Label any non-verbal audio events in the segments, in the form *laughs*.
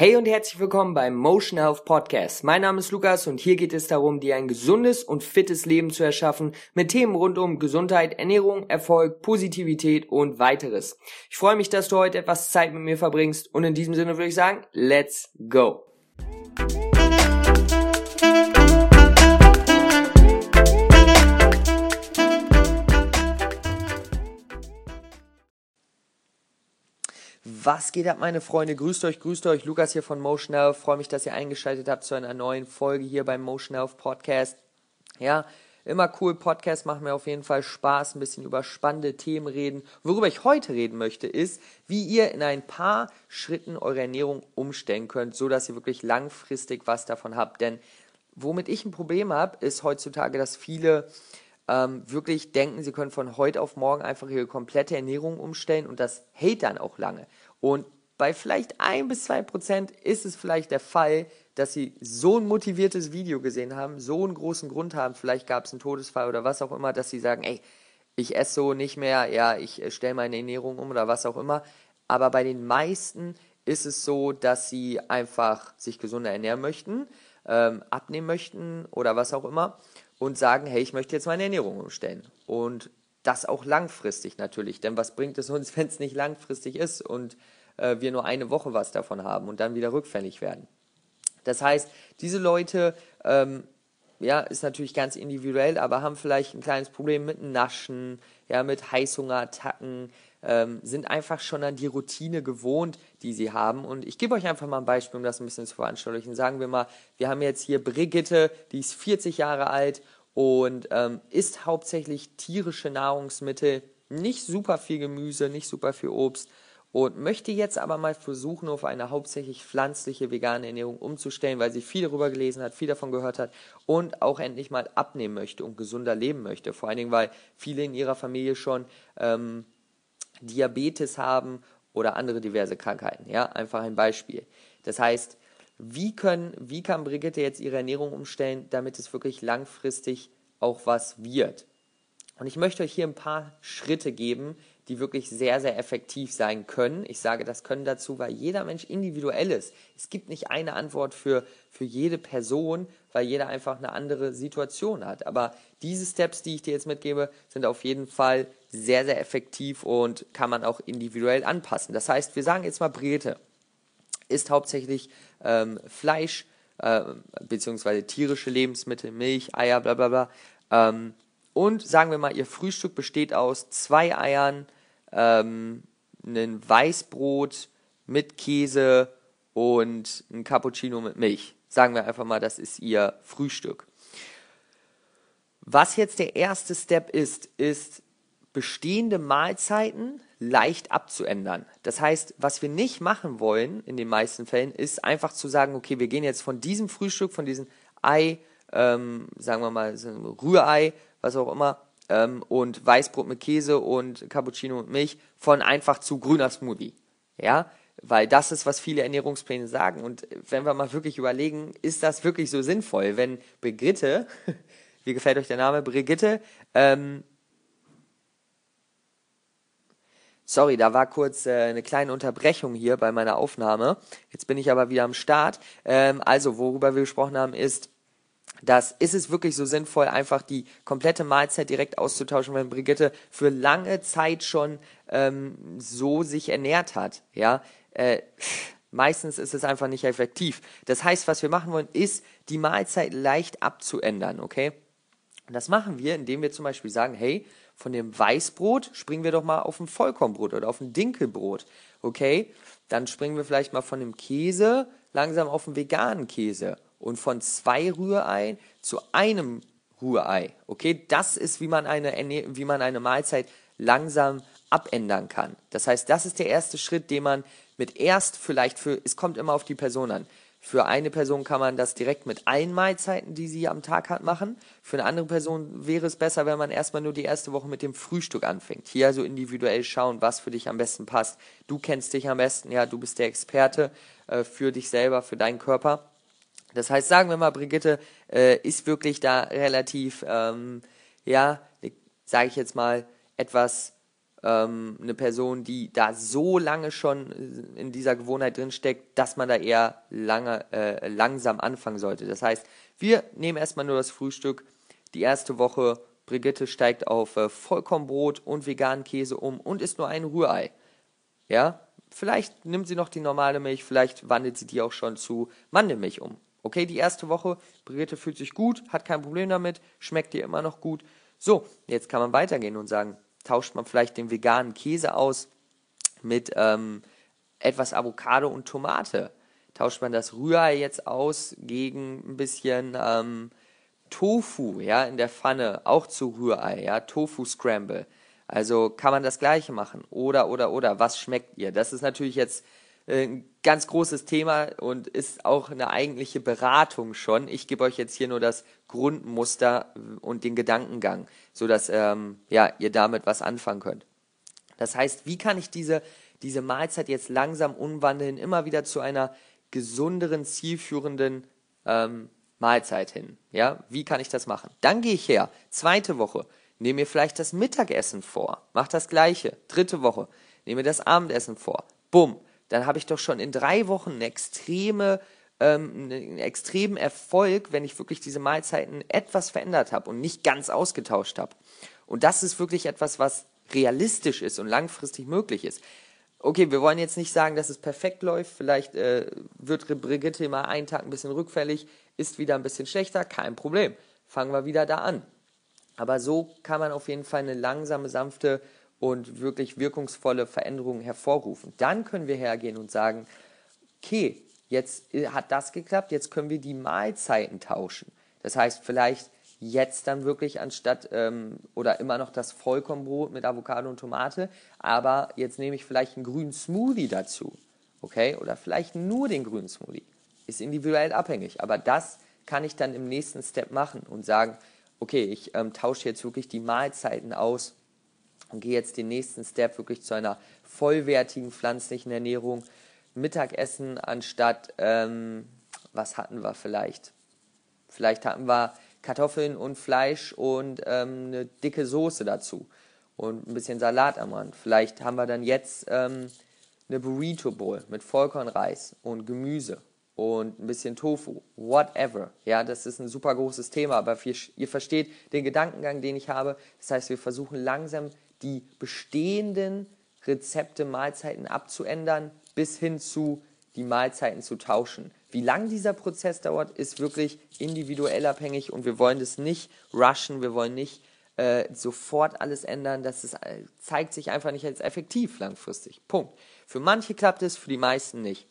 Hey und herzlich willkommen beim Motion Health Podcast. Mein Name ist Lukas und hier geht es darum, dir ein gesundes und fittes Leben zu erschaffen mit Themen rund um Gesundheit, Ernährung, Erfolg, Positivität und weiteres. Ich freue mich, dass du heute etwas Zeit mit mir verbringst und in diesem Sinne würde ich sagen, let's go. Was geht ab, meine Freunde? Grüßt euch, grüßt euch. Lukas hier von Motion Health. Freue mich, dass ihr eingeschaltet habt zu einer neuen Folge hier beim Motion Health Podcast. Ja, immer cool. Podcast macht mir auf jeden Fall Spaß, ein bisschen über spannende Themen reden. Worüber ich heute reden möchte, ist, wie ihr in ein paar Schritten eure Ernährung umstellen könnt, so dass ihr wirklich langfristig was davon habt. Denn womit ich ein Problem habe, ist heutzutage, dass viele ähm, wirklich denken, sie können von heute auf morgen einfach ihre komplette Ernährung umstellen und das hält dann auch lange. Und bei vielleicht ein bis zwei Prozent ist es vielleicht der Fall, dass sie so ein motiviertes Video gesehen haben, so einen großen Grund haben, vielleicht gab es einen Todesfall oder was auch immer, dass sie sagen, ey, ich esse so nicht mehr, ja, ich äh, stelle meine Ernährung um oder was auch immer. Aber bei den meisten ist es so, dass sie einfach sich gesunder ernähren möchten, ähm, abnehmen möchten oder was auch immer und sagen, hey, ich möchte jetzt meine Ernährung umstellen. Und das auch langfristig natürlich, denn was bringt es uns, *laughs* wenn es nicht langfristig ist und äh, wir nur eine Woche was davon haben und dann wieder rückfällig werden. Das heißt, diese Leute, ähm, ja, ist natürlich ganz individuell, aber haben vielleicht ein kleines Problem mit Naschen, ja, mit Heißhungerattacken, ähm, sind einfach schon an die Routine gewohnt, die sie haben. Und ich gebe euch einfach mal ein Beispiel, um das ein bisschen zu veranschaulichen. Sagen wir mal, wir haben jetzt hier Brigitte, die ist 40 Jahre alt und ähm, isst hauptsächlich tierische Nahrungsmittel, nicht super viel Gemüse, nicht super viel Obst und möchte jetzt aber mal versuchen, auf eine hauptsächlich pflanzliche vegane Ernährung umzustellen, weil sie viel darüber gelesen hat, viel davon gehört hat und auch endlich mal abnehmen möchte und gesunder leben möchte. Vor allen Dingen, weil viele in ihrer Familie schon ähm, Diabetes haben oder andere diverse Krankheiten. Ja, einfach ein Beispiel. Das heißt, wie, können, wie kann Brigitte jetzt ihre Ernährung umstellen, damit es wirklich langfristig auch was wird? Und ich möchte euch hier ein paar Schritte geben, die wirklich sehr, sehr effektiv sein können. Ich sage das können dazu, weil jeder Mensch individuell ist. Es gibt nicht eine Antwort für, für jede Person, weil jeder einfach eine andere Situation hat. Aber diese Steps, die ich dir jetzt mitgebe, sind auf jeden Fall sehr, sehr effektiv und kann man auch individuell anpassen. Das heißt, wir sagen jetzt mal Brigitte isst hauptsächlich ähm, Fleisch, äh, beziehungsweise tierische Lebensmittel, Milch, Eier, bla bla bla. Ähm, und sagen wir mal, ihr Frühstück besteht aus zwei Eiern, ähm, ein Weißbrot mit Käse und ein Cappuccino mit Milch. Sagen wir einfach mal, das ist ihr Frühstück. Was jetzt der erste Step ist, ist bestehende Mahlzeiten leicht abzuändern. Das heißt, was wir nicht machen wollen in den meisten Fällen, ist einfach zu sagen, okay, wir gehen jetzt von diesem Frühstück, von diesem Ei, ähm, sagen wir mal, Rührei, was auch immer, ähm, und Weißbrot mit Käse und Cappuccino und Milch von einfach zu grüner Smoothie. Ja, weil das ist, was viele Ernährungspläne sagen. Und wenn wir mal wirklich überlegen, ist das wirklich so sinnvoll, wenn Brigitte, *laughs* wie gefällt euch der Name, Brigitte, ähm, Sorry, da war kurz äh, eine kleine Unterbrechung hier bei meiner Aufnahme. Jetzt bin ich aber wieder am Start. Ähm, also, worüber wir gesprochen haben, ist, dass ist es wirklich so sinnvoll, einfach die komplette Mahlzeit direkt auszutauschen, wenn Brigitte für lange Zeit schon ähm, so sich ernährt hat. Ja, äh, meistens ist es einfach nicht effektiv. Das heißt, was wir machen wollen, ist die Mahlzeit leicht abzuändern. Okay, und das machen wir, indem wir zum Beispiel sagen, hey, von dem Weißbrot springen wir doch mal auf ein Vollkornbrot oder auf ein Dinkelbrot. Okay? Dann springen wir vielleicht mal von dem Käse langsam auf einen veganen Käse und von zwei Rührei zu einem Rührei. Okay? Das ist, wie man eine, wie man eine Mahlzeit langsam abändern kann. Das heißt, das ist der erste Schritt, den man mit erst vielleicht für, es kommt immer auf die Person an. Für eine Person kann man das direkt mit allen Mahlzeiten, die sie am Tag hat, machen. Für eine andere Person wäre es besser, wenn man erstmal nur die erste Woche mit dem Frühstück anfängt. Hier also individuell schauen, was für dich am besten passt. Du kennst dich am besten, ja, du bist der Experte äh, für dich selber, für deinen Körper. Das heißt, sagen wir mal, Brigitte äh, ist wirklich da relativ, ähm, ja, sage ich jetzt mal, etwas ähm, eine Person, die da so lange schon in dieser Gewohnheit drinsteckt, dass man da eher lange, äh, langsam anfangen sollte. Das heißt, wir nehmen erstmal nur das Frühstück. Die erste Woche, Brigitte steigt auf äh, Vollkornbrot und veganen Käse um und isst nur ein Rührei. Ja, vielleicht nimmt sie noch die normale Milch, vielleicht wandelt sie die auch schon zu Mandelmilch um. Okay, die erste Woche, Brigitte fühlt sich gut, hat kein Problem damit, schmeckt ihr immer noch gut. So, jetzt kann man weitergehen und sagen, tauscht man vielleicht den veganen Käse aus mit ähm, etwas Avocado und Tomate. Tauscht man das Rührei jetzt aus gegen ein bisschen ähm, Tofu, ja, in der Pfanne, auch zu Rührei, ja, Tofu Scramble. Also kann man das gleiche machen. Oder, oder, oder, was schmeckt ihr? Das ist natürlich jetzt ein ganz großes Thema und ist auch eine eigentliche Beratung schon. Ich gebe euch jetzt hier nur das Grundmuster und den Gedankengang, sodass ähm, ja, ihr damit was anfangen könnt. Das heißt, wie kann ich diese, diese Mahlzeit jetzt langsam umwandeln, immer wieder zu einer gesunderen, zielführenden ähm, Mahlzeit hin? Ja, wie kann ich das machen? Dann gehe ich her, zweite Woche, nehme mir vielleicht das Mittagessen vor, mach das gleiche, dritte Woche, nehme mir das Abendessen vor, bumm, dann habe ich doch schon in drei Wochen eine extreme ähm, einen extremen Erfolg, wenn ich wirklich diese Mahlzeiten etwas verändert habe und nicht ganz ausgetauscht habe. Und das ist wirklich etwas, was realistisch ist und langfristig möglich ist. Okay, wir wollen jetzt nicht sagen, dass es perfekt läuft. Vielleicht äh, wird Brigitte mal einen Tag ein bisschen rückfällig, ist wieder ein bisschen schlechter, kein Problem. Fangen wir wieder da an. Aber so kann man auf jeden Fall eine langsame, sanfte und wirklich wirkungsvolle Veränderung hervorrufen. Dann können wir hergehen und sagen, okay, Jetzt hat das geklappt, jetzt können wir die Mahlzeiten tauschen. Das heißt, vielleicht jetzt dann wirklich anstatt ähm, oder immer noch das Vollkornbrot mit Avocado und Tomate, aber jetzt nehme ich vielleicht einen grünen Smoothie dazu. Okay? Oder vielleicht nur den grünen Smoothie. Ist individuell abhängig, aber das kann ich dann im nächsten Step machen und sagen, okay, ich ähm, tausche jetzt wirklich die Mahlzeiten aus und gehe jetzt den nächsten Step wirklich zu einer vollwertigen pflanzlichen Ernährung Mittagessen anstatt, ähm, was hatten wir vielleicht? Vielleicht hatten wir Kartoffeln und Fleisch und ähm, eine dicke Soße dazu und ein bisschen Salat am Rand. Vielleicht haben wir dann jetzt ähm, eine Burrito Bowl mit Vollkornreis und Gemüse und ein bisschen Tofu, whatever. Ja, das ist ein super großes Thema, aber ihr, ihr versteht den Gedankengang, den ich habe. Das heißt, wir versuchen langsam die bestehenden Rezepte, Mahlzeiten abzuändern, bis hin zu die Mahlzeiten zu tauschen. Wie lang dieser Prozess dauert, ist wirklich individuell abhängig und wir wollen das nicht rushen, wir wollen nicht äh, sofort alles ändern. Das ist, äh, zeigt sich einfach nicht als effektiv langfristig. Punkt. Für manche klappt es, für die meisten nicht.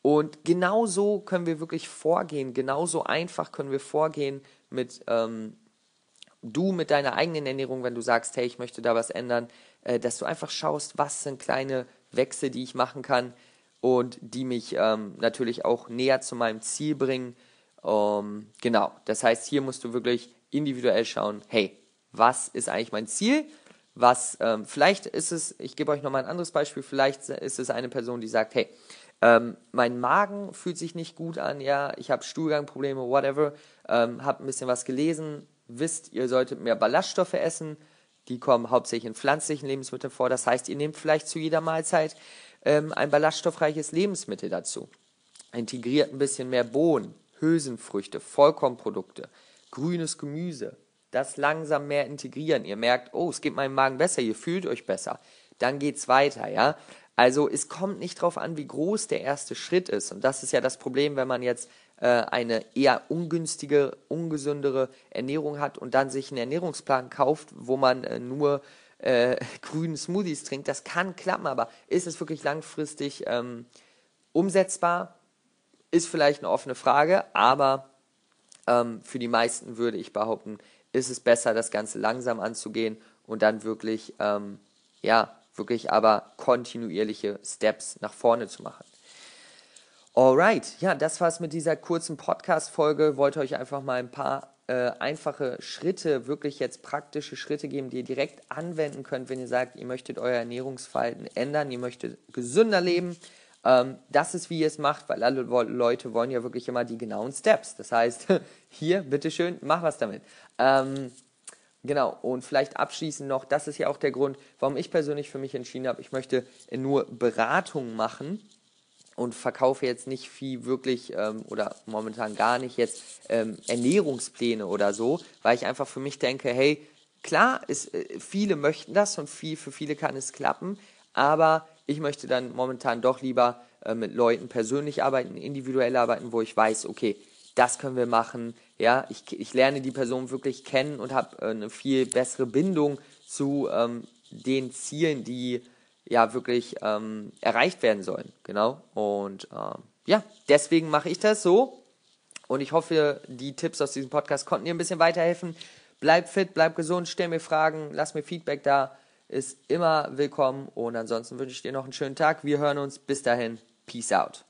Und genauso können wir wirklich vorgehen, genauso einfach können wir vorgehen mit ähm, du mit deiner eigenen Ernährung, wenn du sagst, hey, ich möchte da was ändern, äh, dass du einfach schaust, was sind kleine Wechsel, die ich machen kann und die mich ähm, natürlich auch näher zu meinem Ziel bringen. Ähm, genau, das heißt, hier musst du wirklich individuell schauen, hey, was ist eigentlich mein Ziel? Was, ähm, vielleicht ist es, ich gebe euch nochmal ein anderes Beispiel, vielleicht ist es eine Person, die sagt, hey, ähm, mein Magen fühlt sich nicht gut an, ja, ich habe Stuhlgangprobleme, whatever, ähm, habe ein bisschen was gelesen, wisst, ihr solltet mehr Ballaststoffe essen, die kommen hauptsächlich in pflanzlichen Lebensmitteln vor. Das heißt, ihr nehmt vielleicht zu jeder Mahlzeit ähm, ein ballaststoffreiches Lebensmittel dazu. Integriert ein bisschen mehr Bohnen, Hülsenfrüchte, Vollkornprodukte, grünes Gemüse. Das langsam mehr integrieren. Ihr merkt, oh, es geht meinem Magen besser, ihr fühlt euch besser. Dann geht's weiter, ja. Also es kommt nicht darauf an, wie groß der erste Schritt ist. Und das ist ja das Problem, wenn man jetzt eine eher ungünstige, ungesündere Ernährung hat und dann sich einen Ernährungsplan kauft, wo man äh, nur äh, *laughs* grünen Smoothies trinkt. Das kann klappen, aber ist es wirklich langfristig ähm, umsetzbar? Ist vielleicht eine offene Frage, aber ähm, für die meisten würde ich behaupten, ist es besser, das Ganze langsam anzugehen und dann wirklich, ähm, ja, wirklich aber kontinuierliche Steps nach vorne zu machen. Alright, ja, das war's mit dieser kurzen Podcast-Folge. Wollte euch einfach mal ein paar äh, einfache Schritte, wirklich jetzt praktische Schritte geben, die ihr direkt anwenden könnt, wenn ihr sagt, ihr möchtet euer Ernährungsverhalten ändern, ihr möchtet gesünder leben. Ähm, das ist, wie ihr es macht, weil alle Leute wollen ja wirklich immer die genauen Steps. Das heißt, *laughs* hier, bitteschön, mach was damit. Ähm, Genau, und vielleicht abschließend noch, das ist ja auch der Grund, warum ich persönlich für mich entschieden habe, ich möchte nur Beratung machen und verkaufe jetzt nicht viel wirklich ähm, oder momentan gar nicht jetzt ähm, Ernährungspläne oder so, weil ich einfach für mich denke, hey, klar, ist, äh, viele möchten das und viel, für viele kann es klappen, aber ich möchte dann momentan doch lieber äh, mit Leuten persönlich arbeiten, individuell arbeiten, wo ich weiß, okay, das können wir machen. Ja, ich, ich lerne die Person wirklich kennen und habe äh, eine viel bessere Bindung zu ähm, den Zielen, die ja wirklich ähm, erreicht werden sollen. Genau. Und ähm, ja, deswegen mache ich das so. Und ich hoffe, die Tipps aus diesem Podcast konnten dir ein bisschen weiterhelfen. Bleib fit, bleib gesund, stell mir Fragen, lass mir Feedback da. Ist immer willkommen. Und ansonsten wünsche ich dir noch einen schönen Tag. Wir hören uns. Bis dahin. Peace out.